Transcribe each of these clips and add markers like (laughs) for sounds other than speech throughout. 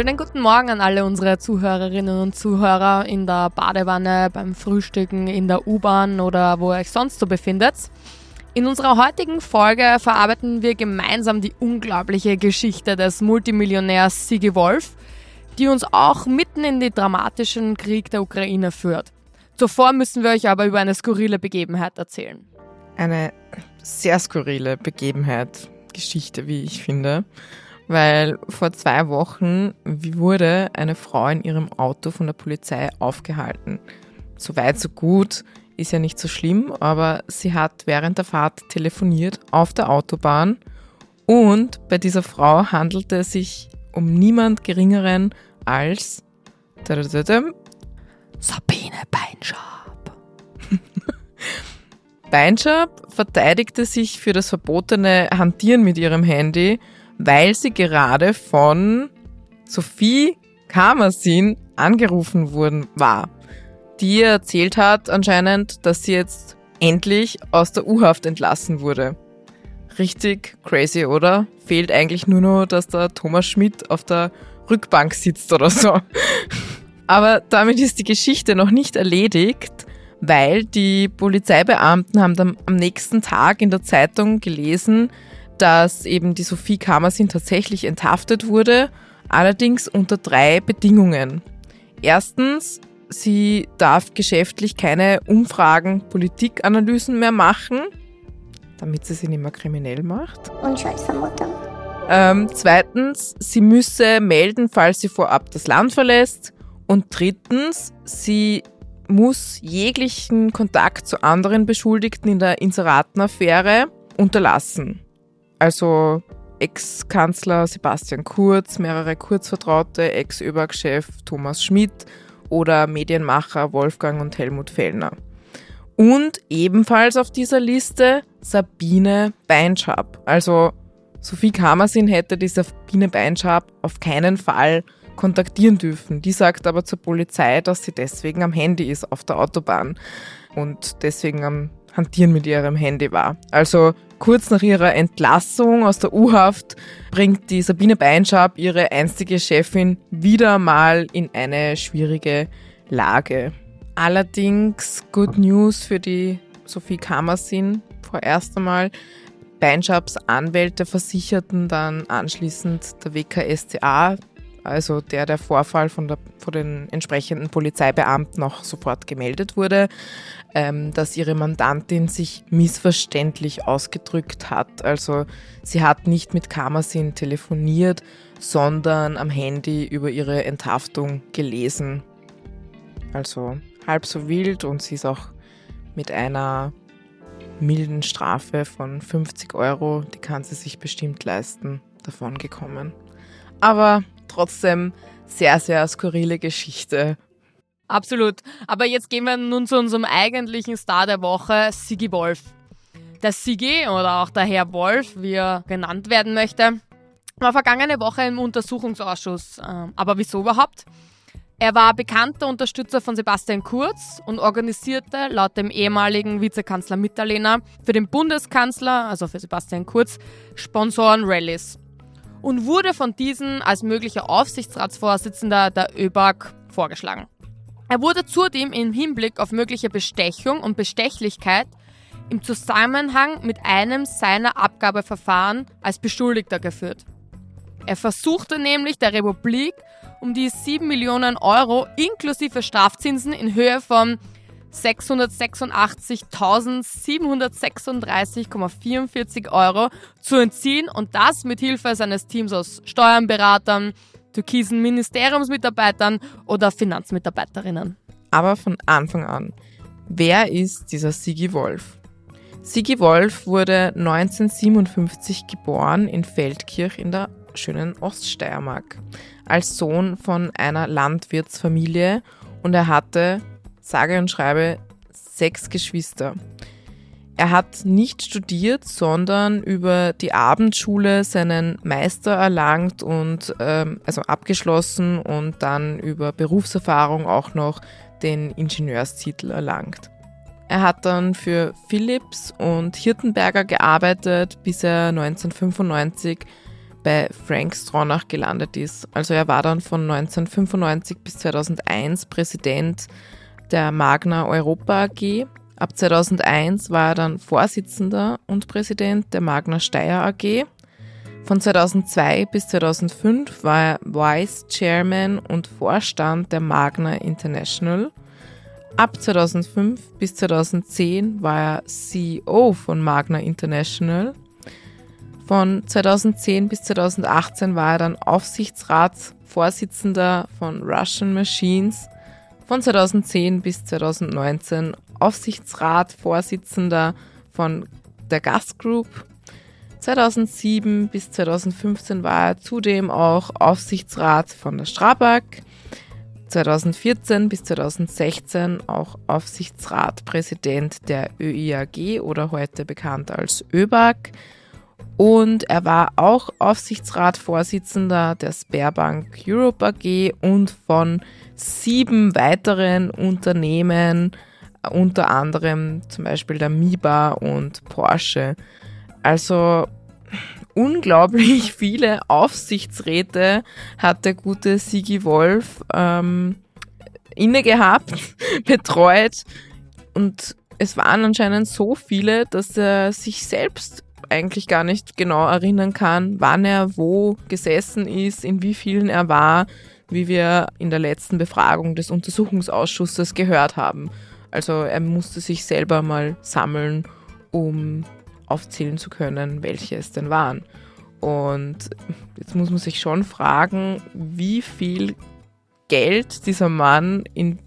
Schönen guten Morgen an alle unsere Zuhörerinnen und Zuhörer in der Badewanne, beim Frühstücken, in der U-Bahn oder wo ihr euch sonst so befindet. In unserer heutigen Folge verarbeiten wir gemeinsam die unglaubliche Geschichte des Multimillionärs Sigi Wolf, die uns auch mitten in den dramatischen Krieg der Ukraine führt. Zuvor müssen wir euch aber über eine skurrile Begebenheit erzählen. Eine sehr skurrile Begebenheit, Geschichte, wie ich finde weil vor zwei Wochen wurde eine Frau in ihrem Auto von der Polizei aufgehalten. So weit, so gut, ist ja nicht so schlimm, aber sie hat während der Fahrt telefoniert auf der Autobahn und bei dieser Frau handelte es sich um niemand Geringeren als Sabine Beinschab. (laughs) Beinschab verteidigte sich für das verbotene Hantieren mit ihrem Handy weil sie gerade von Sophie Kamersin angerufen worden war, die erzählt hat anscheinend, dass sie jetzt endlich aus der U-Haft entlassen wurde. Richtig crazy, oder? Fehlt eigentlich nur noch, dass der Thomas Schmidt auf der Rückbank sitzt oder so. (laughs) Aber damit ist die Geschichte noch nicht erledigt, weil die Polizeibeamten haben dann am nächsten Tag in der Zeitung gelesen, dass eben die Sophie Kamersin tatsächlich enthaftet wurde, allerdings unter drei Bedingungen. Erstens, sie darf geschäftlich keine Umfragen, Politikanalysen mehr machen, damit sie sie nicht mehr kriminell macht. Unschuldsvermutung. Ähm, zweitens, sie müsse melden, falls sie vorab das Land verlässt. Und drittens, sie muss jeglichen Kontakt zu anderen Beschuldigten in der Inseratenaffäre unterlassen also Ex-Kanzler Sebastian Kurz, mehrere Kurzvertraute, Ex-ÖBAG-Chef Thomas Schmidt oder Medienmacher Wolfgang und Helmut Fellner. Und ebenfalls auf dieser Liste Sabine Beinschab. Also Sophie Kamersin hätte die Sabine Beinschab auf keinen Fall kontaktieren dürfen. Die sagt aber zur Polizei, dass sie deswegen am Handy ist auf der Autobahn und deswegen am Hantieren mit ihrem Handy war. Also kurz nach ihrer Entlassung aus der U-Haft bringt die Sabine Beinschab ihre einstige Chefin wieder mal in eine schwierige Lage. Allerdings Good News für die Sophie Kammersin vorerst einmal. Beinschabs Anwälte versicherten dann anschließend der WKStA, also der der Vorfall von, der, von den entsprechenden Polizeibeamten auch sofort gemeldet wurde, ähm, dass ihre Mandantin sich missverständlich ausgedrückt hat. Also sie hat nicht mit Kamasin telefoniert, sondern am Handy über ihre Enthaftung gelesen. Also halb so wild und sie ist auch mit einer milden Strafe von 50 Euro, die kann sie sich bestimmt leisten, davon gekommen. Aber trotzdem sehr, sehr skurrile Geschichte. Absolut. Aber jetzt gehen wir nun zu unserem eigentlichen Star der Woche, Sigi Wolf. Der Sigi oder auch der Herr Wolf, wie er genannt werden möchte, war vergangene Woche im Untersuchungsausschuss. Ähm, aber wieso überhaupt? Er war bekannter Unterstützer von Sebastian Kurz und organisierte laut dem ehemaligen Vizekanzler Mitterlehner für den Bundeskanzler, also für Sebastian Kurz, Sponsoren-Rallies und wurde von diesen als möglicher Aufsichtsratsvorsitzender der ÖBAG vorgeschlagen. Er wurde zudem im Hinblick auf mögliche Bestechung und Bestechlichkeit im Zusammenhang mit einem seiner Abgabeverfahren als Beschuldigter geführt. Er versuchte nämlich der Republik um die 7 Millionen Euro inklusive Strafzinsen in Höhe von 686.736,44 Euro zu entziehen und das mit Hilfe seines Teams aus Steuernberatern, türkisen Ministeriumsmitarbeitern oder Finanzmitarbeiterinnen. Aber von Anfang an, wer ist dieser Sigi Wolf? Sigi Wolf wurde 1957 geboren in Feldkirch in der schönen Oststeiermark als Sohn von einer Landwirtsfamilie und er hatte sage und schreibe sechs Geschwister. Er hat nicht studiert, sondern über die Abendschule seinen Meister erlangt und ähm, also abgeschlossen und dann über Berufserfahrung auch noch den Ingenieurstitel erlangt. Er hat dann für Philips und Hirtenberger gearbeitet, bis er 1995 bei Frank Stronach gelandet ist. Also er war dann von 1995 bis 2001 Präsident der Magna Europa AG. Ab 2001 war er dann Vorsitzender und Präsident der Magna Steyr AG. Von 2002 bis 2005 war er Vice Chairman und Vorstand der Magna International. Ab 2005 bis 2010 war er CEO von Magna International. Von 2010 bis 2018 war er dann Aufsichtsratsvorsitzender von Russian Machines. Von 2010 bis 2019 Aufsichtsratsvorsitzender von der Gas Group. 2007 bis 2015 war er zudem auch Aufsichtsrat von der Strabag. 2014 bis 2016 auch Aufsichtsratpräsident der ÖIAG oder heute bekannt als ÖBAG. Und er war auch Aufsichtsratsvorsitzender der Sperrbank Europe AG und von sieben weiteren Unternehmen, unter anderem zum Beispiel der MIBA und Porsche. Also unglaublich viele Aufsichtsräte hat der gute Sigi Wolf ähm, inne gehabt, (laughs) betreut und es waren anscheinend so viele, dass er sich selbst eigentlich gar nicht genau erinnern kann, wann er wo gesessen ist, in wie vielen er war, wie wir in der letzten Befragung des Untersuchungsausschusses gehört haben. Also er musste sich selber mal sammeln, um aufzählen zu können, welche es denn waren. Und jetzt muss man sich schon fragen, wie viel Geld dieser Mann in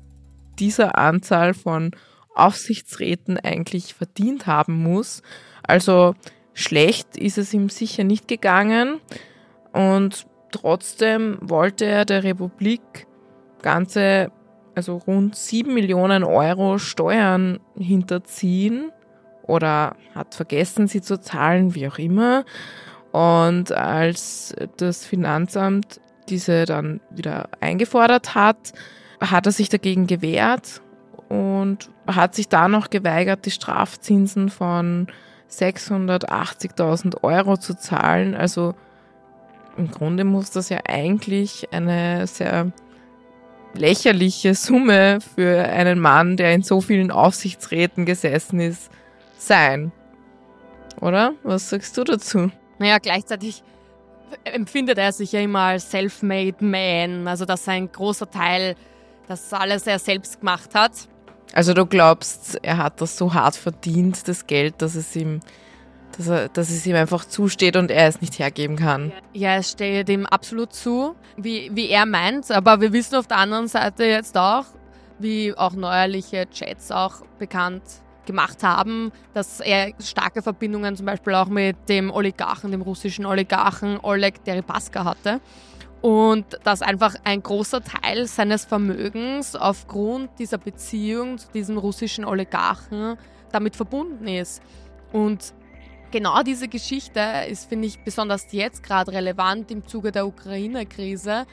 dieser Anzahl von Aufsichtsräten eigentlich verdient haben muss. Also schlecht ist es ihm sicher nicht gegangen und trotzdem wollte er der Republik ganze, also rund 7 Millionen Euro Steuern hinterziehen oder hat vergessen, sie zu zahlen, wie auch immer. Und als das Finanzamt diese dann wieder eingefordert hat, hat er sich dagegen gewehrt und hat sich da noch geweigert, die Strafzinsen von 680.000 Euro zu zahlen. Also im Grunde muss das ja eigentlich eine sehr lächerliche Summe für einen Mann, der in so vielen Aufsichtsräten gesessen ist, sein. Oder? Was sagst du dazu? Naja, gleichzeitig empfindet er sich ja immer als self-made man, also dass ein großer Teil das alles er selbst gemacht hat. Also du glaubst, er hat das so hart verdient, das Geld, dass es ihm, dass, er, dass es ihm einfach zusteht und er es nicht hergeben kann. Ja, es steht ihm absolut zu, wie, wie er meint, aber wir wissen auf der anderen Seite jetzt auch, wie auch neuerliche Chats auch bekannt gemacht haben, dass er starke Verbindungen zum Beispiel auch mit dem Oligarchen, dem russischen Oligarchen Oleg Deripaska hatte und dass einfach ein großer Teil seines Vermögens aufgrund dieser Beziehung zu diesem russischen Oligarchen damit verbunden ist. Und genau diese Geschichte ist, finde ich, besonders jetzt gerade relevant im Zuge der Ukraine-Krise,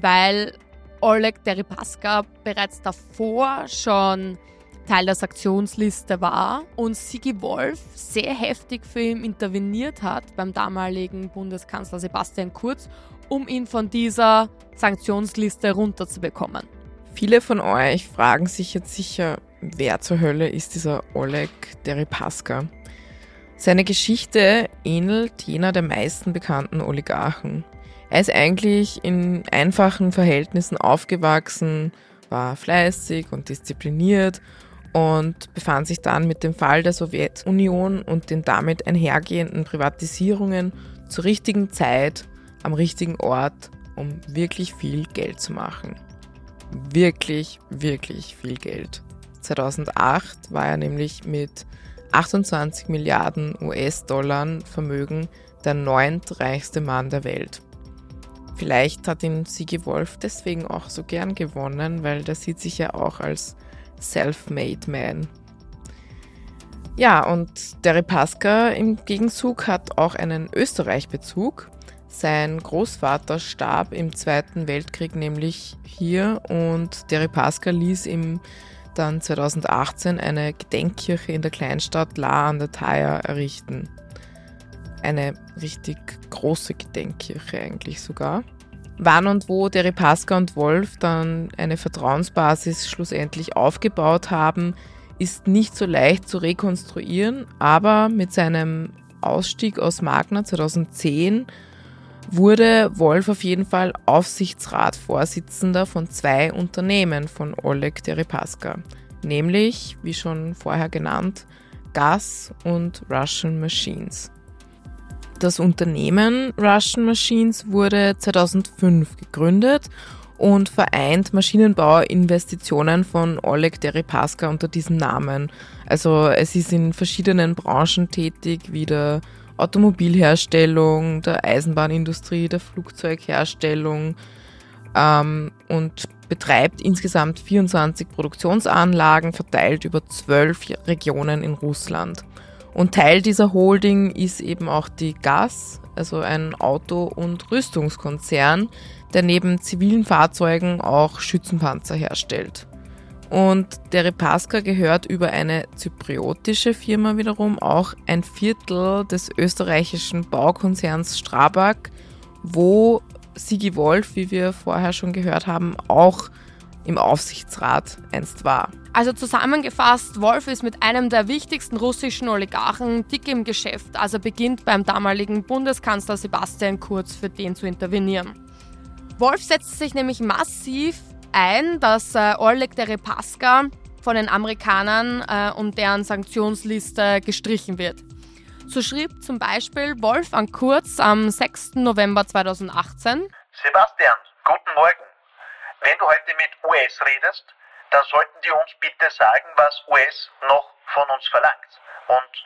weil Oleg Deripaska bereits davor schon Teil der Sanktionsliste war und Sigi Wolf sehr heftig für ihn interveniert hat beim damaligen Bundeskanzler Sebastian Kurz um ihn von dieser Sanktionsliste runterzubekommen. Viele von euch fragen sich jetzt sicher, wer zur Hölle ist dieser Oleg Deripaska? Seine Geschichte ähnelt jener der meisten bekannten Oligarchen. Er ist eigentlich in einfachen Verhältnissen aufgewachsen, war fleißig und diszipliniert und befand sich dann mit dem Fall der Sowjetunion und den damit einhergehenden Privatisierungen zur richtigen Zeit am richtigen Ort, um wirklich viel Geld zu machen. Wirklich, wirklich viel Geld. 2008 war er nämlich mit 28 Milliarden US-Dollar Vermögen der neuntreichste Mann der Welt. Vielleicht hat ihn Sigi Wolf deswegen auch so gern gewonnen, weil der sieht sich ja auch als Self-Made Man. Ja, und der Repaska im Gegenzug hat auch einen Österreich-Bezug. Sein Großvater starb im Zweiten Weltkrieg nämlich hier und Deripaska ließ ihm dann 2018 eine Gedenkkirche in der Kleinstadt La an der Thaya errichten. eine richtig große Gedenkkirche eigentlich sogar. Wann und wo Deripaska und Wolf dann eine Vertrauensbasis schlussendlich aufgebaut haben, ist nicht so leicht zu rekonstruieren, aber mit seinem Ausstieg aus Magna 2010 wurde Wolf auf jeden Fall Aufsichtsratsvorsitzender von zwei Unternehmen von Oleg Deripaska, nämlich, wie schon vorher genannt, Gas und Russian Machines. Das Unternehmen Russian Machines wurde 2005 gegründet und vereint Maschinenbauinvestitionen von Oleg Deripaska unter diesem Namen. Also es ist in verschiedenen Branchen tätig, wie der Automobilherstellung, der Eisenbahnindustrie, der Flugzeugherstellung ähm, und betreibt insgesamt 24 Produktionsanlagen verteilt über zwölf Regionen in Russland. Und Teil dieser Holding ist eben auch die GAS, also ein Auto- und Rüstungskonzern, der neben zivilen Fahrzeugen auch Schützenpanzer herstellt. Und der Repaska gehört über eine zypriotische Firma wiederum auch ein Viertel des österreichischen Baukonzerns Strabag, wo Sigi Wolf, wie wir vorher schon gehört haben, auch im Aufsichtsrat einst war. Also zusammengefasst, Wolf ist mit einem der wichtigsten russischen Oligarchen dick im Geschäft, also beginnt beim damaligen Bundeskanzler Sebastian Kurz für den zu intervenieren. Wolf setzt sich nämlich massiv ein, dass äh, Oleg Deripaska von den Amerikanern äh, und deren Sanktionsliste gestrichen wird. So schrieb zum Beispiel Wolf an Kurz am 6. November 2018. Sebastian, guten Morgen. Wenn du heute mit US redest, dann sollten die uns bitte sagen, was US noch von uns verlangt. Und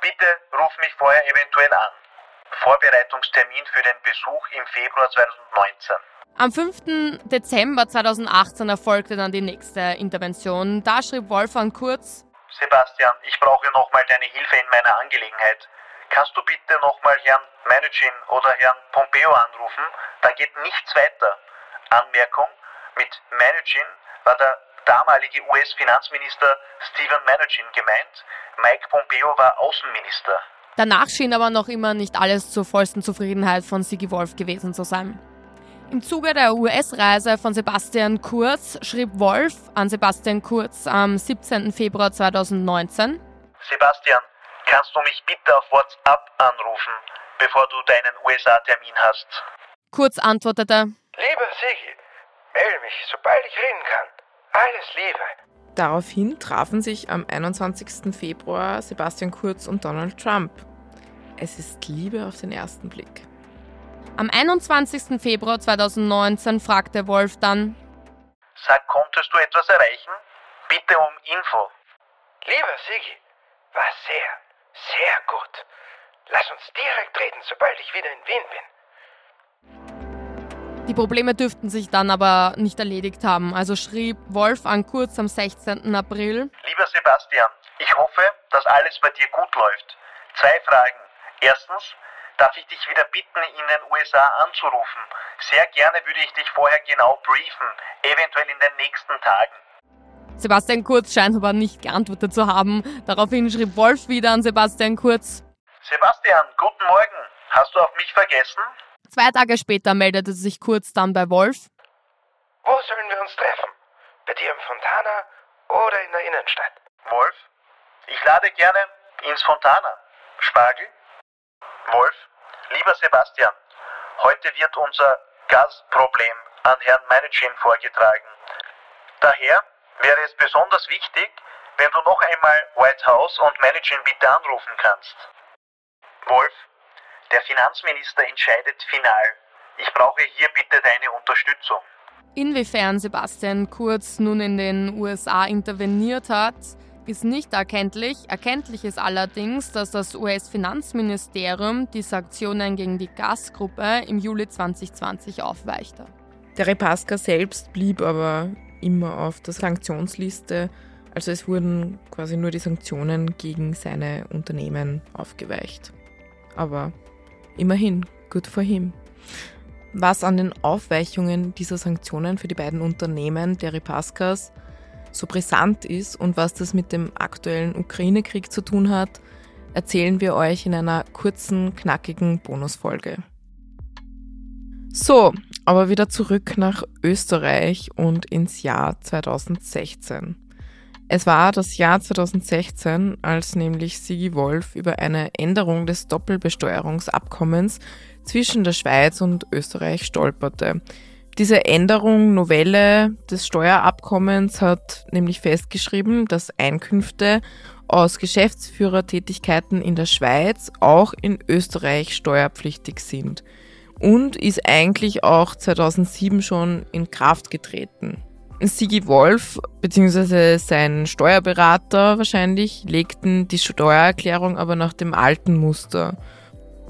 bitte ruf mich vorher eventuell an. Vorbereitungstermin für den Besuch im Februar 2019. Am 5. Dezember 2018 erfolgte dann die nächste Intervention. Da schrieb Wolfgang Kurz: Sebastian, ich brauche nochmal deine Hilfe in meiner Angelegenheit. Kannst du bitte nochmal Herrn Managin oder Herrn Pompeo anrufen? Da geht nichts weiter. Anmerkung: Mit Managin war der damalige US-Finanzminister Stephen Managin gemeint. Mike Pompeo war Außenminister. Danach schien aber noch immer nicht alles zur vollsten Zufriedenheit von Sigi Wolf gewesen zu sein. Im Zuge der US-Reise von Sebastian Kurz schrieb Wolf an Sebastian Kurz am 17. Februar 2019. Sebastian, kannst du mich bitte auf WhatsApp anrufen, bevor du deinen USA-Termin hast? Kurz antwortete. Lieber Sigi, melde mich, sobald ich reden kann. Alles Liebe. Daraufhin trafen sich am 21. Februar Sebastian Kurz und Donald Trump. Es ist Liebe auf den ersten Blick. Am 21. Februar 2019 fragte Wolf dann: Sag, konntest du etwas erreichen? Bitte um Info. Lieber Sigi, war sehr, sehr gut. Lass uns direkt reden, sobald ich wieder in Wien bin. Die Probleme dürften sich dann aber nicht erledigt haben, also schrieb Wolf an Kurz am 16. April. Lieber Sebastian, ich hoffe, dass alles bei dir gut läuft. Zwei Fragen. Erstens, darf ich dich wieder bitten, in den USA anzurufen. Sehr gerne würde ich dich vorher genau briefen, eventuell in den nächsten Tagen. Sebastian Kurz scheint aber nicht geantwortet zu haben. Daraufhin schrieb Wolf wieder an Sebastian Kurz. Sebastian, guten Morgen. Hast du auf mich vergessen? Zwei Tage später meldete sich Kurz dann bei Wolf. Wo sollen wir uns treffen? Bei dir im Fontana oder in der Innenstadt? Wolf, ich lade gerne ins Fontana. Spargel? Wolf, lieber Sebastian, heute wird unser Gasproblem an Herrn Managin vorgetragen. Daher wäre es besonders wichtig, wenn du noch einmal White House und Managin bitte anrufen kannst. Wolf, der Finanzminister entscheidet final. Ich brauche hier bitte deine Unterstützung. Inwiefern Sebastian Kurz nun in den USA interveniert hat, ist nicht erkenntlich. Erkenntlich ist allerdings, dass das US-Finanzministerium die Sanktionen gegen die Gasgruppe im Juli 2020 aufweichte. Der Repaska selbst blieb aber immer auf der Sanktionsliste. Also es wurden quasi nur die Sanktionen gegen seine Unternehmen aufgeweicht. Aber immerhin, good for him. Was an den Aufweichungen dieser Sanktionen für die beiden Unternehmen der Repaskas so brisant ist und was das mit dem aktuellen Ukraine-Krieg zu tun hat, erzählen wir euch in einer kurzen, knackigen Bonusfolge. So, aber wieder zurück nach Österreich und ins Jahr 2016. Es war das Jahr 2016, als nämlich Sigi Wolf über eine Änderung des Doppelbesteuerungsabkommens zwischen der Schweiz und Österreich stolperte. Diese Änderung, Novelle des Steuerabkommens hat nämlich festgeschrieben, dass Einkünfte aus Geschäftsführertätigkeiten in der Schweiz auch in Österreich steuerpflichtig sind und ist eigentlich auch 2007 schon in Kraft getreten. Sigi Wolf bzw. sein Steuerberater wahrscheinlich legten die Steuererklärung aber nach dem alten Muster.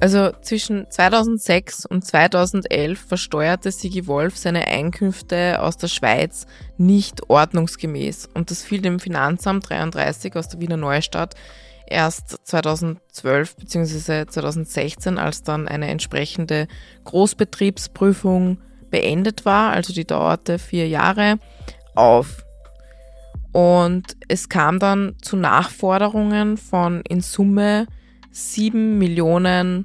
Also zwischen 2006 und 2011 versteuerte Sigi Wolf seine Einkünfte aus der Schweiz nicht ordnungsgemäß und das fiel dem Finanzamt 33 aus der Wiener Neustadt erst 2012 bzw. 2016, als dann eine entsprechende Großbetriebsprüfung beendet war, also die dauerte vier Jahre, auf. Und es kam dann zu Nachforderungen von in Summe 7 Millionen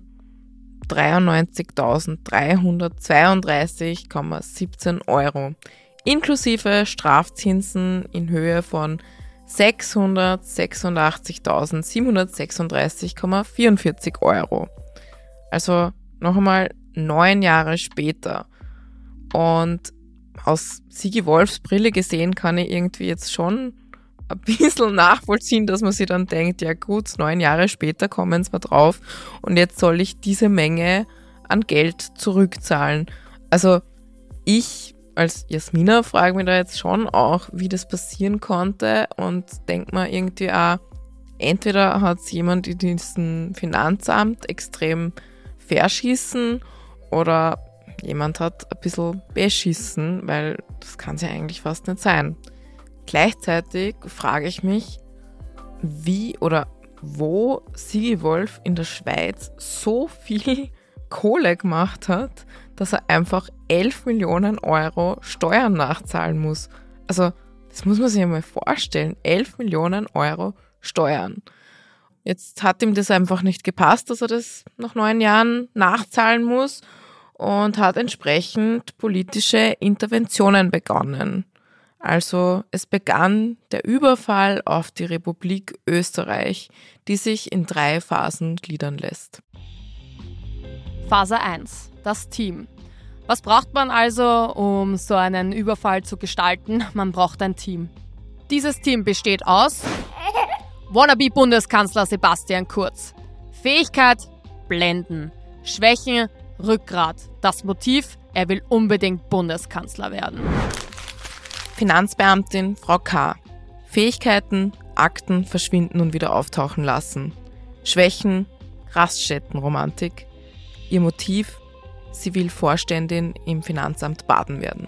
93.332,17 Euro, inklusive Strafzinsen in Höhe von 686.736,44 Euro. Also noch einmal neun Jahre später. Und aus Sigi Wolfs Brille gesehen kann ich irgendwie jetzt schon ein bisschen (laughs) nachvollziehen, dass man sich dann denkt, ja gut, neun Jahre später kommen es mal drauf und jetzt soll ich diese Menge an Geld zurückzahlen. Also ich als Jasmina frage mich da jetzt schon auch, wie das passieren konnte und denke mir irgendwie auch, entweder hat es jemand in diesem Finanzamt extrem verschissen oder jemand hat ein bisschen beschissen, weil das kann es ja eigentlich fast nicht sein. Gleichzeitig frage ich mich, wie oder wo Sigi Wolf in der Schweiz so viel (laughs) Kohle gemacht hat, dass er einfach 11 Millionen Euro Steuern nachzahlen muss. Also, das muss man sich einmal vorstellen. 11 Millionen Euro Steuern. Jetzt hat ihm das einfach nicht gepasst, dass er das nach neun Jahren nachzahlen muss und hat entsprechend politische Interventionen begonnen. Also es begann der Überfall auf die Republik Österreich, die sich in drei Phasen gliedern lässt. Phase 1. Das Team. Was braucht man also, um so einen Überfall zu gestalten? Man braucht ein Team. Dieses Team besteht aus Wannabe-Bundeskanzler Sebastian Kurz. Fähigkeit, Blenden. Schwächen, Rückgrat. Das Motiv, er will unbedingt Bundeskanzler werden. Finanzbeamtin Frau K. Fähigkeiten, Akten verschwinden und wieder auftauchen lassen. Schwächen, Raststättenromantik. Ihr Motiv, sie will Vorständin im Finanzamt Baden werden.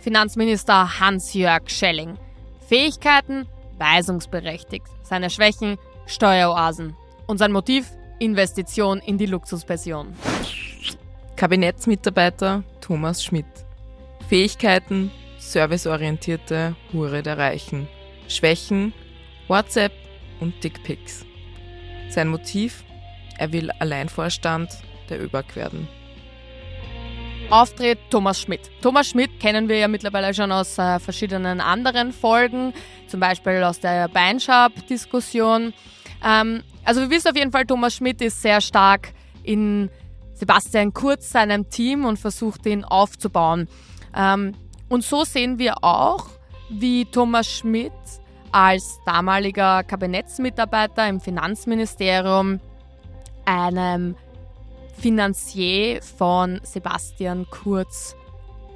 Finanzminister Hans-Jörg Schelling. Fähigkeiten, weisungsberechtigt. Seine Schwächen, Steueroasen. Und sein Motiv, Investition in die Luxuspension. Kabinettsmitarbeiter Thomas Schmidt. Fähigkeiten, serviceorientierte Hure der Reichen. Schwächen, WhatsApp und Dickpics. Sein Motiv, er will Alleinvorstand der ÖBAG werden. Auftritt Thomas Schmidt. Thomas Schmidt kennen wir ja mittlerweile schon aus äh, verschiedenen anderen Folgen, zum Beispiel aus der Beinschab-Diskussion. Ähm, also wir wissen auf jeden Fall, Thomas Schmidt ist sehr stark in Sebastian Kurz, seinem Team und versucht ihn aufzubauen. Ähm, und so sehen wir auch, wie Thomas Schmidt als damaliger Kabinettsmitarbeiter im Finanzministerium einem Finanzier von Sebastian Kurz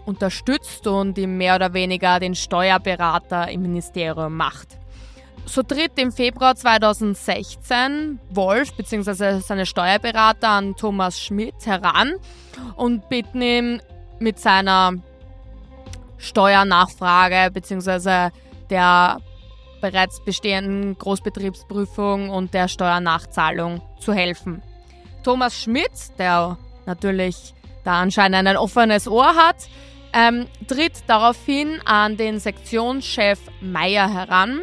unterstützt und ihm mehr oder weniger den Steuerberater im Ministerium macht. So tritt im Februar 2016 Wolf bzw. seine Steuerberater an Thomas Schmidt heran und bitten ihn mit seiner Steuernachfrage bzw. der bereits bestehenden Großbetriebsprüfung und der Steuernachzahlung zu helfen. Thomas Schmidt, der natürlich da anscheinend ein offenes Ohr hat, ähm, tritt daraufhin an den Sektionschef Meyer heran,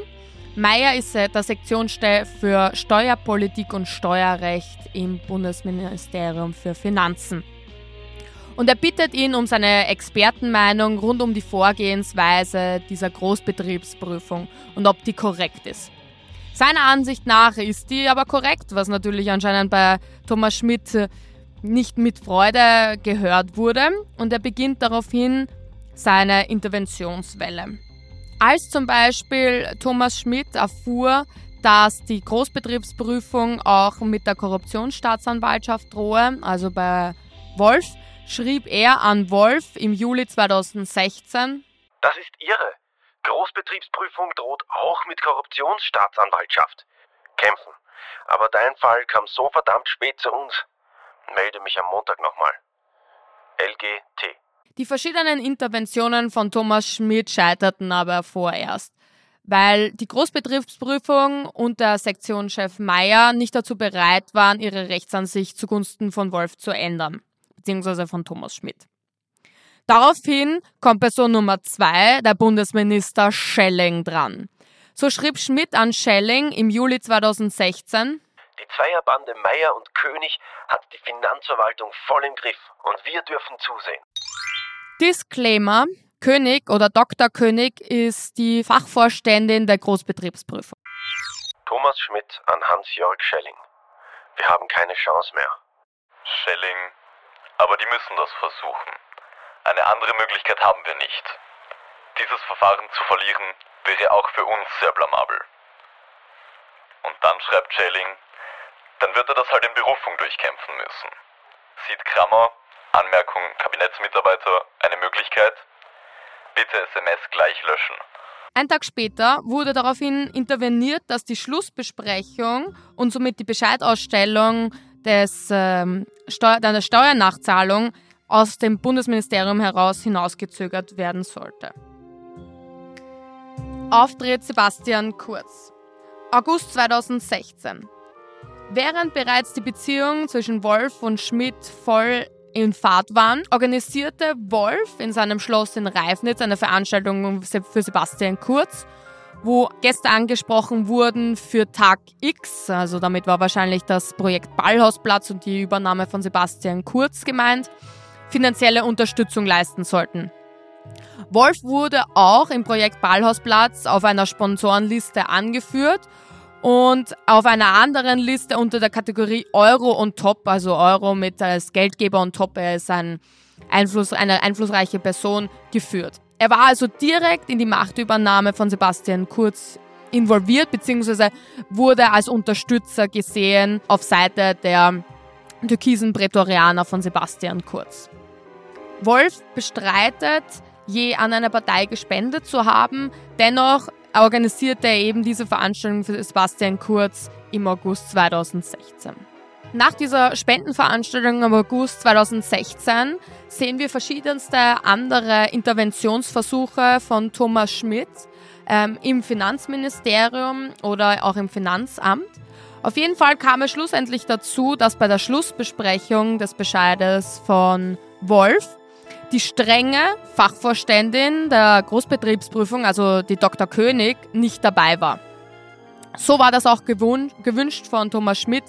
Meyer ist der Sektionschef für Steuerpolitik und Steuerrecht im Bundesministerium für Finanzen. Und er bittet ihn um seine Expertenmeinung rund um die Vorgehensweise dieser Großbetriebsprüfung und ob die korrekt ist. Seiner Ansicht nach ist die aber korrekt, was natürlich anscheinend bei Thomas Schmidt nicht mit Freude gehört wurde. Und er beginnt daraufhin seine Interventionswelle. Als zum Beispiel Thomas Schmidt erfuhr, dass die Großbetriebsprüfung auch mit der Korruptionsstaatsanwaltschaft drohe, also bei Wolf, schrieb er an Wolf im Juli 2016. Das ist irre. Großbetriebsprüfung droht auch mit Korruptionsstaatsanwaltschaft. Kämpfen. Aber dein Fall kam so verdammt spät zu uns. Melde mich am Montag nochmal. LGT. Die verschiedenen Interventionen von Thomas Schmidt scheiterten aber vorerst, weil die Großbetriebsprüfung und der Sektionschef Meyer nicht dazu bereit waren, ihre Rechtsansicht zugunsten von Wolf zu ändern, beziehungsweise von Thomas Schmidt. Daraufhin kommt Person Nummer zwei, der Bundesminister Schelling, dran. So schrieb Schmidt an Schelling im Juli 2016, die Zweierbande Meier und König hat die Finanzverwaltung voll im Griff und wir dürfen zusehen. Disclaimer. König oder Dr. König ist die Fachvorständin der Großbetriebsprüfung. Thomas Schmidt an Hans-Jörg Schelling. Wir haben keine Chance mehr. Schelling, aber die müssen das versuchen. Eine andere Möglichkeit haben wir nicht. Dieses Verfahren zu verlieren wäre auch für uns sehr blamabel. Und dann schreibt Schelling, dann wird er das halt in Berufung durchkämpfen müssen. Sieht Krammer, Anmerkung Kabinettsmitarbeiter, eine Möglichkeit? Bitte SMS gleich löschen. Ein Tag später wurde daraufhin interveniert, dass die Schlussbesprechung und somit die Bescheidausstellung des, ähm, Steu der Steuernachzahlung aus dem Bundesministerium heraus hinausgezögert werden sollte. Auftritt Sebastian Kurz. August 2016. Während bereits die Beziehung zwischen Wolf und Schmidt voll in Fahrt waren, organisierte Wolf in seinem Schloss in Reifnitz eine Veranstaltung für Sebastian Kurz, wo Gäste angesprochen wurden für Tag X. Also damit war wahrscheinlich das Projekt Ballhausplatz und die Übernahme von Sebastian Kurz gemeint, finanzielle Unterstützung leisten sollten. Wolf wurde auch im Projekt Ballhausplatz auf einer Sponsorenliste angeführt und auf einer anderen Liste unter der Kategorie Euro und Top, also Euro mit als Geldgeber und Top, er ist ein Einfluss, eine einflussreiche Person geführt. Er war also direkt in die Machtübernahme von Sebastian Kurz involviert, beziehungsweise wurde als Unterstützer gesehen auf Seite der türkisen Prätorianer von Sebastian Kurz. Wolf bestreitet, je an eine Partei gespendet zu haben, dennoch organisierte er eben diese Veranstaltung für Sebastian Kurz im August 2016. Nach dieser Spendenveranstaltung im August 2016 sehen wir verschiedenste andere Interventionsversuche von Thomas Schmidt ähm, im Finanzministerium oder auch im Finanzamt. Auf jeden Fall kam es schlussendlich dazu, dass bei der Schlussbesprechung des Bescheides von Wolf die strenge Fachvorständin der Großbetriebsprüfung, also die Dr. König, nicht dabei war. So war das auch gewünscht von Thomas Schmidt,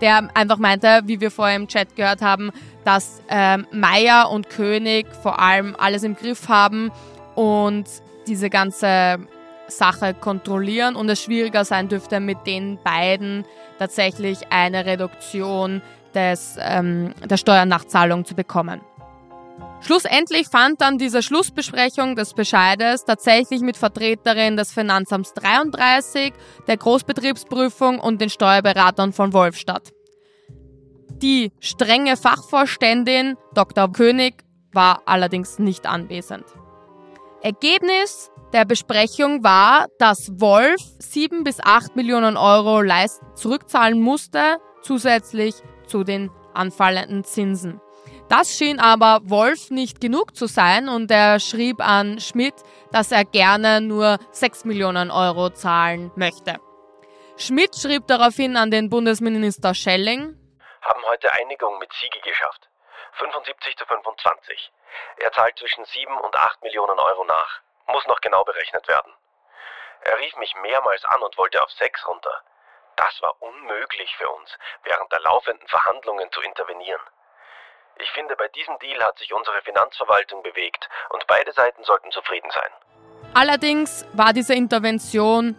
der einfach meinte, wie wir vorher im Chat gehört haben, dass ähm, Meier und König vor allem alles im Griff haben und diese ganze Sache kontrollieren und es schwieriger sein dürfte, mit den beiden tatsächlich eine Reduktion des, ähm, der Steuernachzahlung zu bekommen. Schlussendlich fand dann diese Schlussbesprechung des Bescheides tatsächlich mit Vertreterin des Finanzamts 33, der Großbetriebsprüfung und den Steuerberatern von Wolf statt. Die strenge Fachvorständin Dr. König war allerdings nicht anwesend. Ergebnis der Besprechung war, dass Wolf 7 bis 8 Millionen Euro zurückzahlen musste, zusätzlich zu den anfallenden Zinsen. Das schien aber Wolf nicht genug zu sein und er schrieb an Schmidt, dass er gerne nur 6 Millionen Euro zahlen möchte. Schmidt schrieb daraufhin an den Bundesminister Schelling, haben heute Einigung mit Siegi geschafft. 75 zu 25. Er zahlt zwischen 7 und 8 Millionen Euro nach. Muss noch genau berechnet werden. Er rief mich mehrmals an und wollte auf sechs runter. Das war unmöglich für uns, während der laufenden Verhandlungen zu intervenieren. Ich finde, bei diesem Deal hat sich unsere Finanzverwaltung bewegt und beide Seiten sollten zufrieden sein. Allerdings war diese Intervention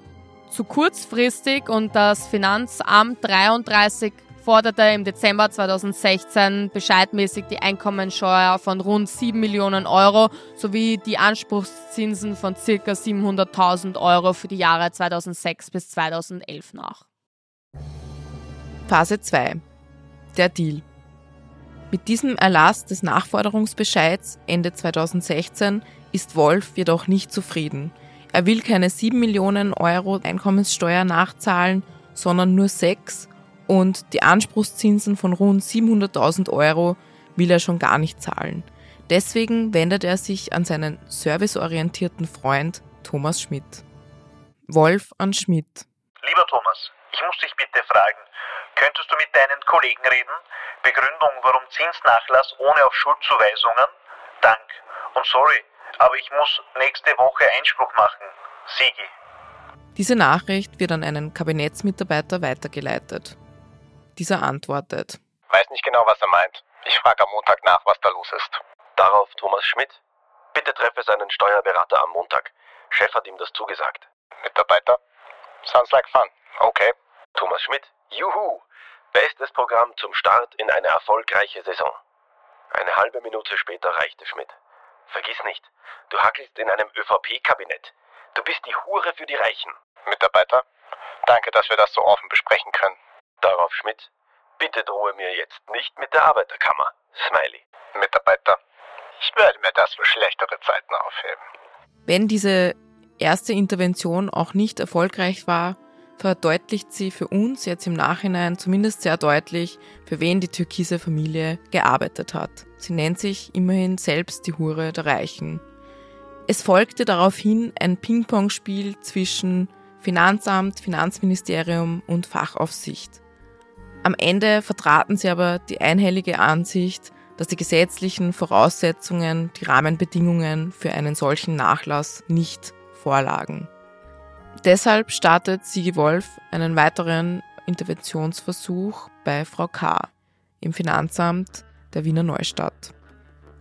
zu kurzfristig und das Finanzamt 33 forderte im Dezember 2016 bescheidmäßig die Einkommensteuer von rund 7 Millionen Euro sowie die Anspruchszinsen von ca. 700.000 Euro für die Jahre 2006 bis 2011 nach. Phase 2. Der Deal. Mit diesem Erlass des Nachforderungsbescheids Ende 2016 ist Wolf jedoch nicht zufrieden. Er will keine 7 Millionen Euro Einkommenssteuer nachzahlen, sondern nur 6 und die Anspruchszinsen von rund 700.000 Euro will er schon gar nicht zahlen. Deswegen wendet er sich an seinen serviceorientierten Freund Thomas Schmidt. Wolf an Schmidt. Lieber Thomas, ich muss dich bitte fragen, könntest du mit deinen Kollegen reden? Begründung, warum Zinsnachlass ohne auf Schuldzuweisungen? Dank. Und sorry, aber ich muss nächste Woche Einspruch machen. Sigi. Diese Nachricht wird an einen Kabinettsmitarbeiter weitergeleitet. Dieser antwortet. Weiß nicht genau, was er meint. Ich frage am Montag nach, was da los ist. Darauf Thomas Schmidt. Bitte treffe seinen Steuerberater am Montag. Chef hat ihm das zugesagt. Mitarbeiter? Sounds like fun. Okay. Thomas Schmidt. Juhu! Bestes Programm zum Start in eine erfolgreiche Saison. Eine halbe Minute später reichte Schmidt. Vergiss nicht, du hackelst in einem ÖVP-Kabinett. Du bist die Hure für die Reichen. Mitarbeiter? Danke, dass wir das so offen besprechen können. Darauf Schmidt. Bitte drohe mir jetzt nicht mit der Arbeiterkammer. Smiley. Mitarbeiter? Ich werde mir das für schlechtere Zeiten aufheben. Wenn diese erste Intervention auch nicht erfolgreich war, verdeutlicht sie für uns jetzt im Nachhinein zumindest sehr deutlich, für wen die türkise Familie gearbeitet hat. Sie nennt sich immerhin selbst die Hure der Reichen. Es folgte daraufhin ein Ping-Pong-Spiel zwischen Finanzamt, Finanzministerium und Fachaufsicht. Am Ende vertraten sie aber die einhellige Ansicht, dass die gesetzlichen Voraussetzungen, die Rahmenbedingungen für einen solchen Nachlass nicht vorlagen. Deshalb startet Sigi Wolf einen weiteren Interventionsversuch bei Frau K. im Finanzamt der Wiener Neustadt.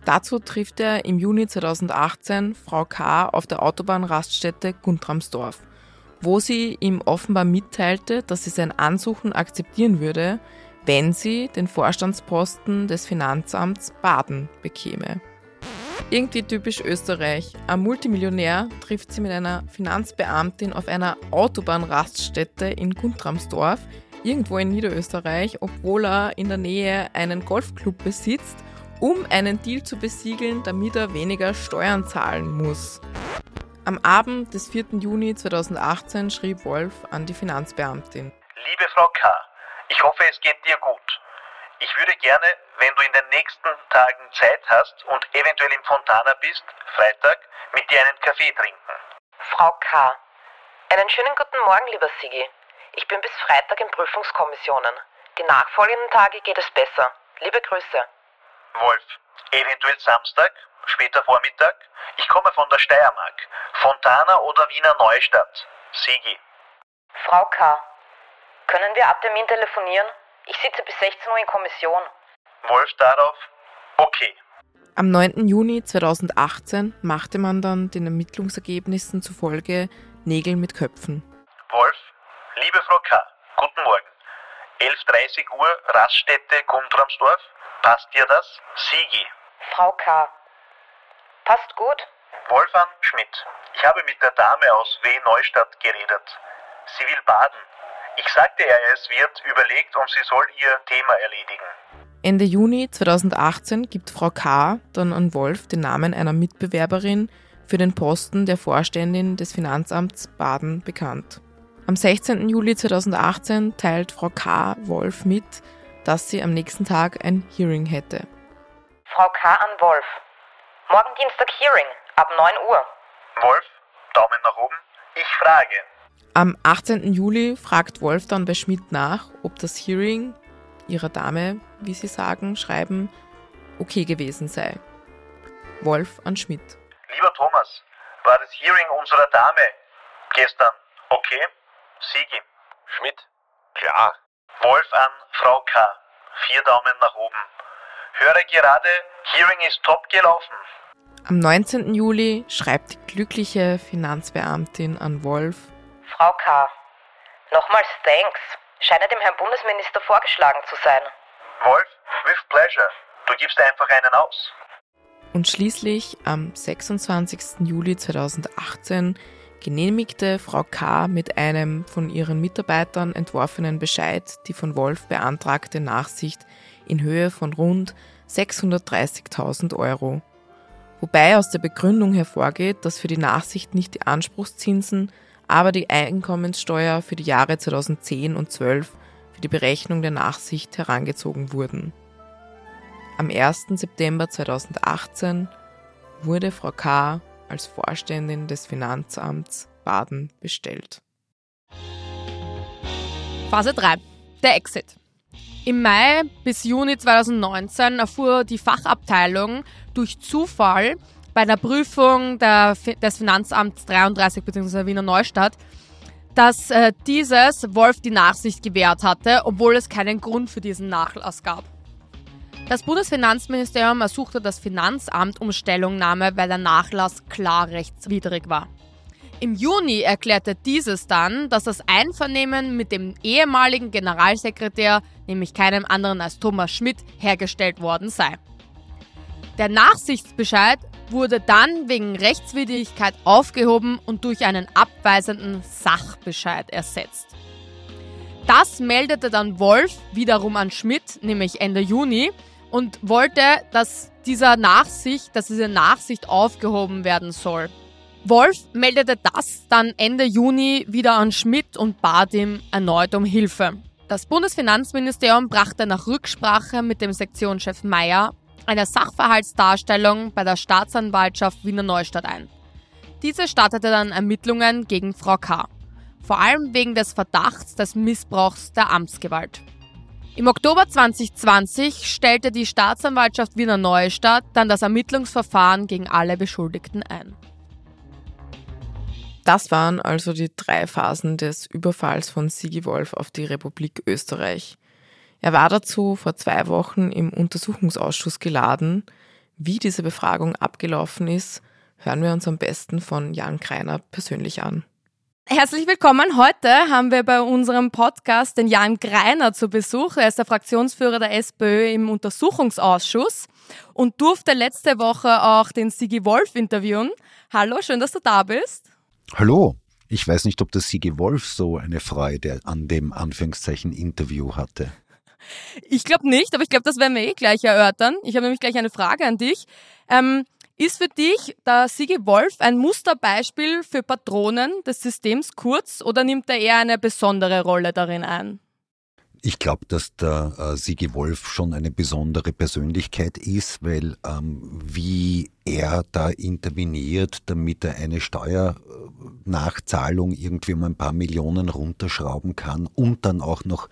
Dazu trifft er im Juni 2018 Frau K. auf der Autobahnraststätte Guntramsdorf, wo sie ihm offenbar mitteilte, dass sie sein Ansuchen akzeptieren würde, wenn sie den Vorstandsposten des Finanzamts Baden bekäme. Irgendwie typisch Österreich. Ein Multimillionär trifft sie mit einer Finanzbeamtin auf einer Autobahnraststätte in Guntramsdorf, irgendwo in Niederösterreich, obwohl er in der Nähe einen Golfclub besitzt, um einen Deal zu besiegeln, damit er weniger Steuern zahlen muss. Am Abend des 4. Juni 2018 schrieb Wolf an die Finanzbeamtin. Liebe Frau K., ich hoffe, es geht dir gut. Ich würde gerne, wenn du in den nächsten Tagen Zeit hast und eventuell im Fontana bist, Freitag, mit dir einen Kaffee trinken. Frau K. Einen schönen guten Morgen, lieber Sigi. Ich bin bis Freitag in Prüfungskommissionen. Die nachfolgenden Tage geht es besser. Liebe Grüße. Wolf, eventuell Samstag, später Vormittag. Ich komme von der Steiermark. Fontana oder Wiener Neustadt. Sigi. Frau K. Können wir ab Termin telefonieren? Ich sitze bis 16 Uhr in Kommission. Wolf darauf. Okay. Am 9. Juni 2018 machte man dann den Ermittlungsergebnissen zufolge Nägel mit Köpfen. Wolf, liebe Frau K., guten Morgen. 11.30 Uhr, Raststätte Guntramsdorf. Passt dir das? Sigi. Frau K. Passt gut? Wolfgang Schmidt. Ich habe mit der Dame aus W. Neustadt geredet. Sie will baden. Ich sagte ihr, es wird überlegt und sie soll ihr Thema erledigen. Ende Juni 2018 gibt Frau K. dann an Wolf den Namen einer Mitbewerberin für den Posten der Vorständin des Finanzamts Baden bekannt. Am 16. Juli 2018 teilt Frau K. Wolf mit, dass sie am nächsten Tag ein Hearing hätte. Frau K. an Wolf. Morgen Dienstag Hearing, ab 9 Uhr. Wolf, Daumen nach oben. Ich frage. Am 18. Juli fragt Wolf dann bei Schmidt nach, ob das Hearing ihrer Dame, wie sie sagen, schreiben, okay gewesen sei. Wolf an Schmidt. Lieber Thomas, war das Hearing unserer Dame Gestern. Okay. Sigi. Schmidt? Klar. Wolf an Frau K. Vier Daumen nach oben. Höre gerade, Hearing ist top gelaufen. Am 19. Juli schreibt die glückliche Finanzbeamtin an Wolf. Frau K. Nochmals thanks. Scheint dem Herrn Bundesminister vorgeschlagen zu sein. Wolf, with pleasure. Du gibst einfach einen aus. Und schließlich am 26. Juli 2018 genehmigte Frau K. mit einem von ihren Mitarbeitern entworfenen Bescheid die von Wolf beantragte Nachsicht in Höhe von rund 630.000 Euro. Wobei aus der Begründung hervorgeht, dass für die Nachsicht nicht die Anspruchszinsen, aber die Einkommenssteuer für die Jahre 2010 und 12 für die Berechnung der Nachsicht herangezogen wurden. Am 1. September 2018 wurde Frau K. als Vorständin des Finanzamts Baden bestellt. Phase 3. Der Exit. Im Mai bis Juni 2019 erfuhr die Fachabteilung durch Zufall bei der Prüfung der, des Finanzamts 33 bzw. Wiener Neustadt, dass äh, dieses Wolf die Nachsicht gewährt hatte, obwohl es keinen Grund für diesen Nachlass gab. Das Bundesfinanzministerium ersuchte das Finanzamt um Stellungnahme, weil der Nachlass klar rechtswidrig war. Im Juni erklärte dieses dann, dass das Einvernehmen mit dem ehemaligen Generalsekretär, nämlich keinem anderen als Thomas Schmidt, hergestellt worden sei. Der Nachsichtsbescheid wurde dann wegen Rechtswidrigkeit aufgehoben und durch einen abweisenden Sachbescheid ersetzt. Das meldete dann Wolf wiederum an Schmidt, nämlich Ende Juni, und wollte, dass dieser Nachsicht, dass diese Nachsicht aufgehoben werden soll. Wolf meldete das dann Ende Juni wieder an Schmidt und bat ihm erneut um Hilfe. Das Bundesfinanzministerium brachte nach Rücksprache mit dem Sektionschef Meyer eine Sachverhaltsdarstellung bei der Staatsanwaltschaft Wiener Neustadt ein. Diese startete dann Ermittlungen gegen Frau K. Vor allem wegen des Verdachts des Missbrauchs der Amtsgewalt. Im Oktober 2020 stellte die Staatsanwaltschaft Wiener Neustadt dann das Ermittlungsverfahren gegen alle Beschuldigten ein. Das waren also die drei Phasen des Überfalls von Sigi Wolf auf die Republik Österreich. Er war dazu vor zwei Wochen im Untersuchungsausschuss geladen. Wie diese Befragung abgelaufen ist, hören wir uns am besten von Jan Kreiner persönlich an. Herzlich willkommen. Heute haben wir bei unserem Podcast den Jan Greiner zu Besuch. Er ist der Fraktionsführer der SPÖ im Untersuchungsausschuss und durfte letzte Woche auch den Sigi Wolf interviewen. Hallo, schön, dass du da bist. Hallo. Ich weiß nicht, ob der Sigi Wolf so eine Freude an dem Anführungszeichen Interview hatte. Ich glaube nicht, aber ich glaube, das werden wir eh gleich erörtern. Ich habe nämlich gleich eine Frage an dich. Ähm, ist für dich der Sigi Wolf ein Musterbeispiel für Patronen des Systems kurz oder nimmt er eher eine besondere Rolle darin ein? Ich glaube, dass der äh, Sigi Wolf schon eine besondere Persönlichkeit ist, weil ähm, wie er da interveniert, damit er eine Steuernachzahlung irgendwie um ein paar Millionen runterschrauben kann und dann auch noch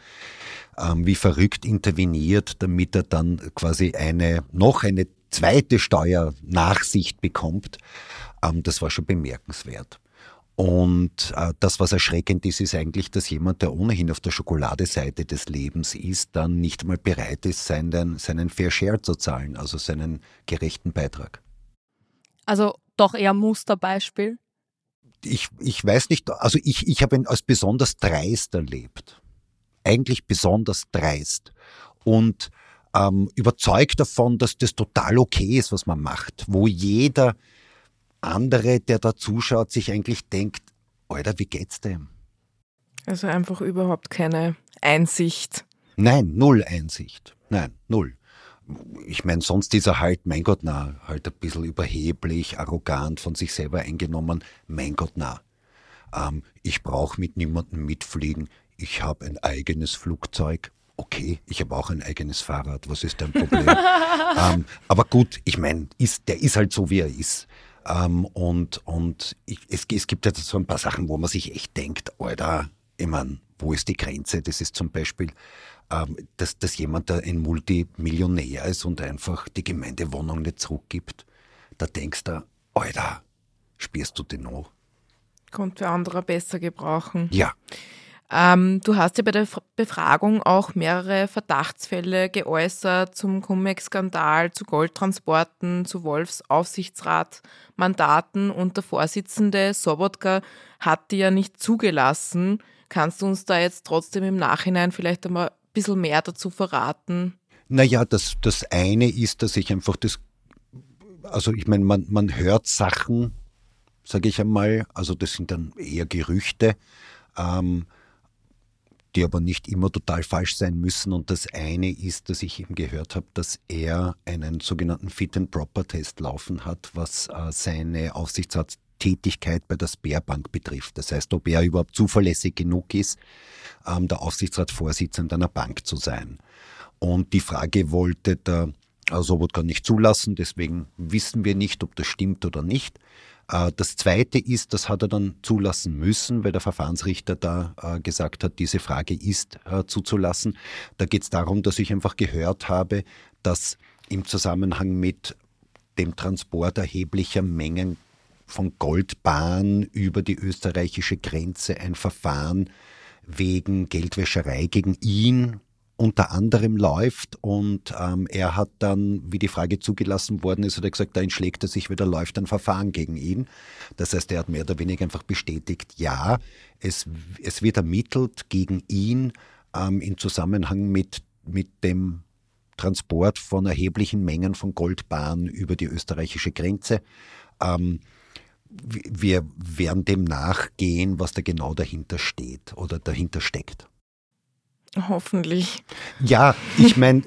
ähm, wie verrückt interveniert, damit er dann quasi eine noch eine zweite Steuernachsicht bekommt, ähm, das war schon bemerkenswert. Und äh, das, was erschreckend ist, ist eigentlich, dass jemand, der ohnehin auf der Schokoladeseite des Lebens ist, dann nicht mal bereit ist, seinen, seinen Fair Share zu zahlen, also seinen gerechten Beitrag. Also doch eher Musterbeispiel? Ich, ich weiß nicht, also ich, ich habe ihn als besonders dreist erlebt. Eigentlich besonders dreist. Und ähm, überzeugt davon, dass das total okay ist, was man macht, wo jeder andere, der da zuschaut, sich eigentlich denkt, Alter, wie geht's dem? Also einfach überhaupt keine Einsicht. Nein, null Einsicht. Nein, null. Ich meine, sonst ist er halt, mein Gott, na, halt ein bisschen überheblich, arrogant, von sich selber eingenommen. Mein Gott, na. Ähm, ich brauche mit niemandem mitfliegen. Ich habe ein eigenes Flugzeug okay, ich habe auch ein eigenes Fahrrad, was ist dein Problem? (laughs) ähm, aber gut, ich meine, der ist halt so, wie er ist. Ähm, und und ich, es, es, gibt ja so ein paar Sachen, wo man sich echt denkt, Alter, ich meine, wo ist die Grenze? Das ist zum Beispiel, ähm, dass, dass jemand, der ein Multimillionär ist und einfach die Gemeindewohnung nicht zurückgibt, da denkst du, Alter, spürst du den noch? Kommt für andere besser gebrauchen. Ja. Ähm, du hast ja bei der Befragung auch mehrere Verdachtsfälle geäußert zum Cum-Ex-Skandal, zu Goldtransporten, zu Wolfs Aufsichtsratmandaten und der Vorsitzende Sobotka hat die ja nicht zugelassen. Kannst du uns da jetzt trotzdem im Nachhinein vielleicht einmal ein bisschen mehr dazu verraten? Naja, das, das eine ist, dass ich einfach das, also ich meine, man, man hört Sachen, sage ich einmal, also das sind dann eher Gerüchte. Ähm, die aber nicht immer total falsch sein müssen. Und das eine ist, dass ich eben gehört habe, dass er einen sogenannten Fit-and-Proper-Test laufen hat, was äh, seine Aufsichtsratstätigkeit bei der Sperrbank betrifft. Das heißt, ob er überhaupt zuverlässig genug ist, ähm, der Aufsichtsratsvorsitzende einer Bank zu sein. Und die Frage wollte der Sobotka nicht zulassen, deswegen wissen wir nicht, ob das stimmt oder nicht. Äh, das Zweite ist, das hat er dann zulassen müssen, weil der Verfahrensrichter da äh, gesagt hat, diese Frage ist äh, zuzulassen. Da geht es darum, dass ich einfach gehört habe, dass im Zusammenhang mit dem Transport erheblicher Mengen von Goldbahn über die österreichische Grenze ein Verfahren wegen Geldwäscherei gegen ihn unter anderem läuft und ähm, er hat dann, wie die Frage zugelassen worden ist, hat er gesagt, da entschlägt er sich wieder, läuft ein Verfahren gegen ihn. Das heißt, er hat mehr oder weniger einfach bestätigt, ja, es, es wird ermittelt gegen ihn ähm, im Zusammenhang mit, mit dem Transport von erheblichen Mengen von Goldbahn über die österreichische Grenze. Ähm, wir werden dem nachgehen, was da genau dahinter steht oder dahinter steckt. Hoffentlich. Ja, ich meine,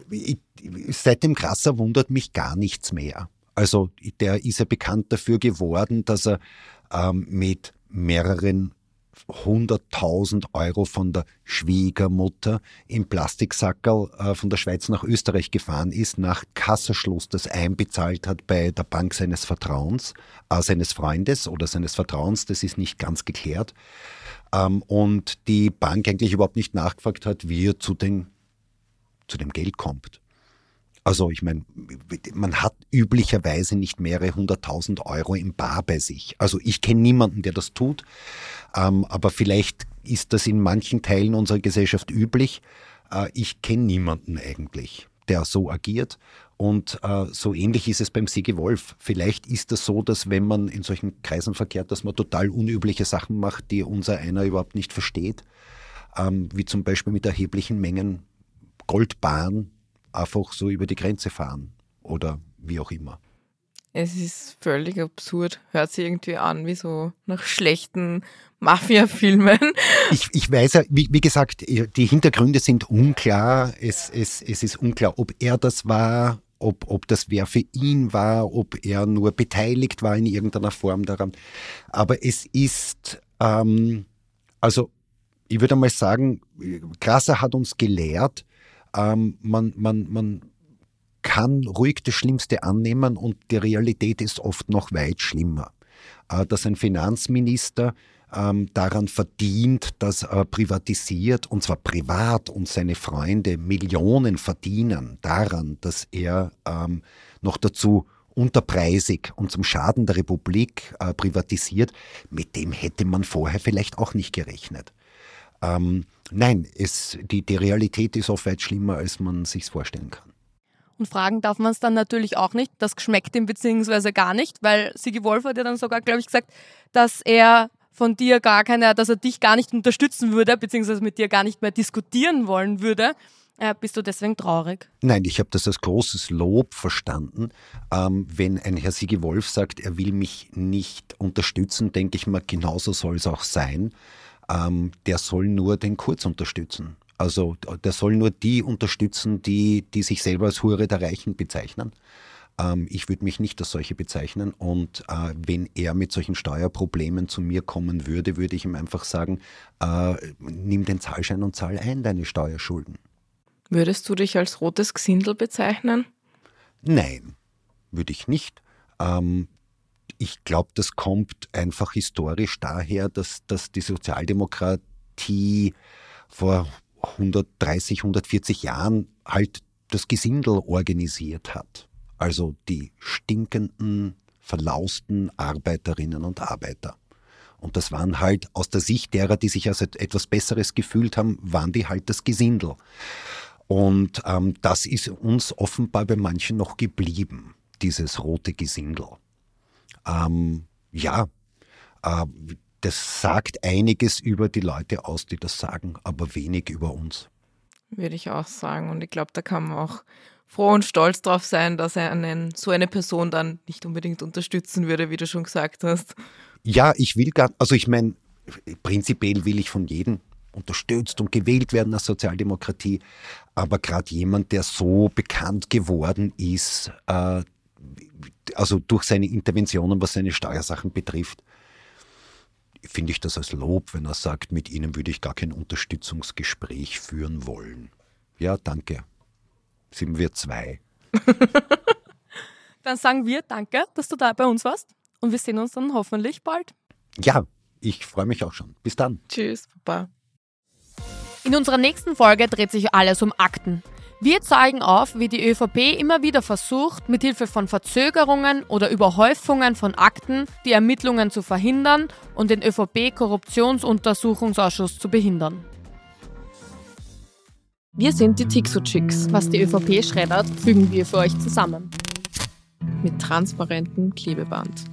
seit dem Krasser wundert mich gar nichts mehr. Also der ist ja bekannt dafür geworden, dass er ähm, mit mehreren 100.000 Euro von der Schwiegermutter im Plastiksackerl äh, von der Schweiz nach Österreich gefahren ist, nach Kasserschluss das einbezahlt hat bei der Bank seines Vertrauens, äh, seines Freundes oder seines Vertrauens, das ist nicht ganz geklärt ähm, und die Bank eigentlich überhaupt nicht nachgefragt hat, wie er zu, den, zu dem Geld kommt. Also ich meine, man hat üblicherweise nicht mehrere hunderttausend Euro im Bar bei sich. Also ich kenne niemanden, der das tut, ähm, aber vielleicht ist das in manchen Teilen unserer Gesellschaft üblich. Äh, ich kenne niemanden eigentlich, der so agiert. Und äh, so ähnlich ist es beim Sigi Wolf. Vielleicht ist es das so, dass wenn man in solchen Kreisen verkehrt, dass man total unübliche Sachen macht, die unser einer überhaupt nicht versteht. Ähm, wie zum Beispiel mit erheblichen Mengen Goldbahn einfach so über die Grenze fahren oder wie auch immer. Es ist völlig absurd. Hört sich irgendwie an wie so nach schlechten Mafia-Filmen. (laughs) Ich, ich weiß ja, wie, wie gesagt, die Hintergründe sind unklar. Es, es, es ist unklar, ob er das war, ob, ob das wer für ihn war, ob er nur beteiligt war in irgendeiner Form daran. Aber es ist, ähm, also ich würde mal sagen, Grasser hat uns gelehrt, ähm, man, man, man kann ruhig das Schlimmste annehmen und die Realität ist oft noch weit schlimmer. Äh, dass ein Finanzminister ähm, daran verdient, dass er privatisiert, und zwar privat und seine Freunde Millionen verdienen daran, dass er ähm, noch dazu unterpreisig und zum Schaden der Republik äh, privatisiert, mit dem hätte man vorher vielleicht auch nicht gerechnet. Ähm, nein, es, die, die Realität ist oft weit schlimmer, als man sich vorstellen kann. Und fragen darf man es dann natürlich auch nicht. Das schmeckt ihm beziehungsweise gar nicht, weil Sigi Wolf hat ja dann sogar, glaube ich, gesagt, dass er von dir gar keine, dass er dich gar nicht unterstützen würde, beziehungsweise mit dir gar nicht mehr diskutieren wollen würde. Äh, bist du deswegen traurig? Nein, ich habe das als großes Lob verstanden. Ähm, wenn ein Herr Sigi Wolf sagt, er will mich nicht unterstützen, denke ich mal, genauso soll es auch sein. Ähm, der soll nur den Kurz unterstützen. Also der soll nur die unterstützen, die, die sich selber als Hure der Reichen bezeichnen. Ähm, ich würde mich nicht als solche bezeichnen. Und äh, wenn er mit solchen Steuerproblemen zu mir kommen würde, würde ich ihm einfach sagen, äh, nimm den Zahlschein und zahl ein deine Steuerschulden. Würdest du dich als rotes Gesindel bezeichnen? Nein, würde ich nicht. Ähm, ich glaube, das kommt einfach historisch daher, dass, dass die Sozialdemokratie vor 130, 140 Jahren halt das Gesindel organisiert hat. Also die stinkenden, verlausten Arbeiterinnen und Arbeiter. Und das waren halt aus der Sicht derer, die sich als etwas Besseres gefühlt haben, waren die halt das Gesindel. Und ähm, das ist uns offenbar bei manchen noch geblieben, dieses rote Gesindel. Ähm, ja, äh, das sagt einiges über die Leute aus, die das sagen, aber wenig über uns. Würde ich auch sagen. Und ich glaube, da kann man auch froh und stolz drauf sein, dass er einen, so eine Person dann nicht unbedingt unterstützen würde, wie du schon gesagt hast. Ja, ich will gar, also ich meine, prinzipiell will ich von jedem unterstützt und gewählt werden als Sozialdemokratie, aber gerade jemand, der so bekannt geworden ist, äh, also durch seine Interventionen, was seine Steuersachen betrifft, finde ich das als Lob, wenn er sagt, mit Ihnen würde ich gar kein Unterstützungsgespräch führen wollen. Ja, danke. Sind wir zwei. (laughs) dann sagen wir danke, dass du da bei uns warst und wir sehen uns dann hoffentlich bald. Ja, ich freue mich auch schon. Bis dann. Tschüss, Papa. In unserer nächsten Folge dreht sich alles um Akten. Wir zeigen auf, wie die ÖVP immer wieder versucht, mithilfe von Verzögerungen oder Überhäufungen von Akten die Ermittlungen zu verhindern und den ÖVP-Korruptionsuntersuchungsausschuss zu behindern. Wir sind die Tixo-Chicks. Was die ÖVP schreddert, fügen wir für euch zusammen. Mit transparentem Klebeband.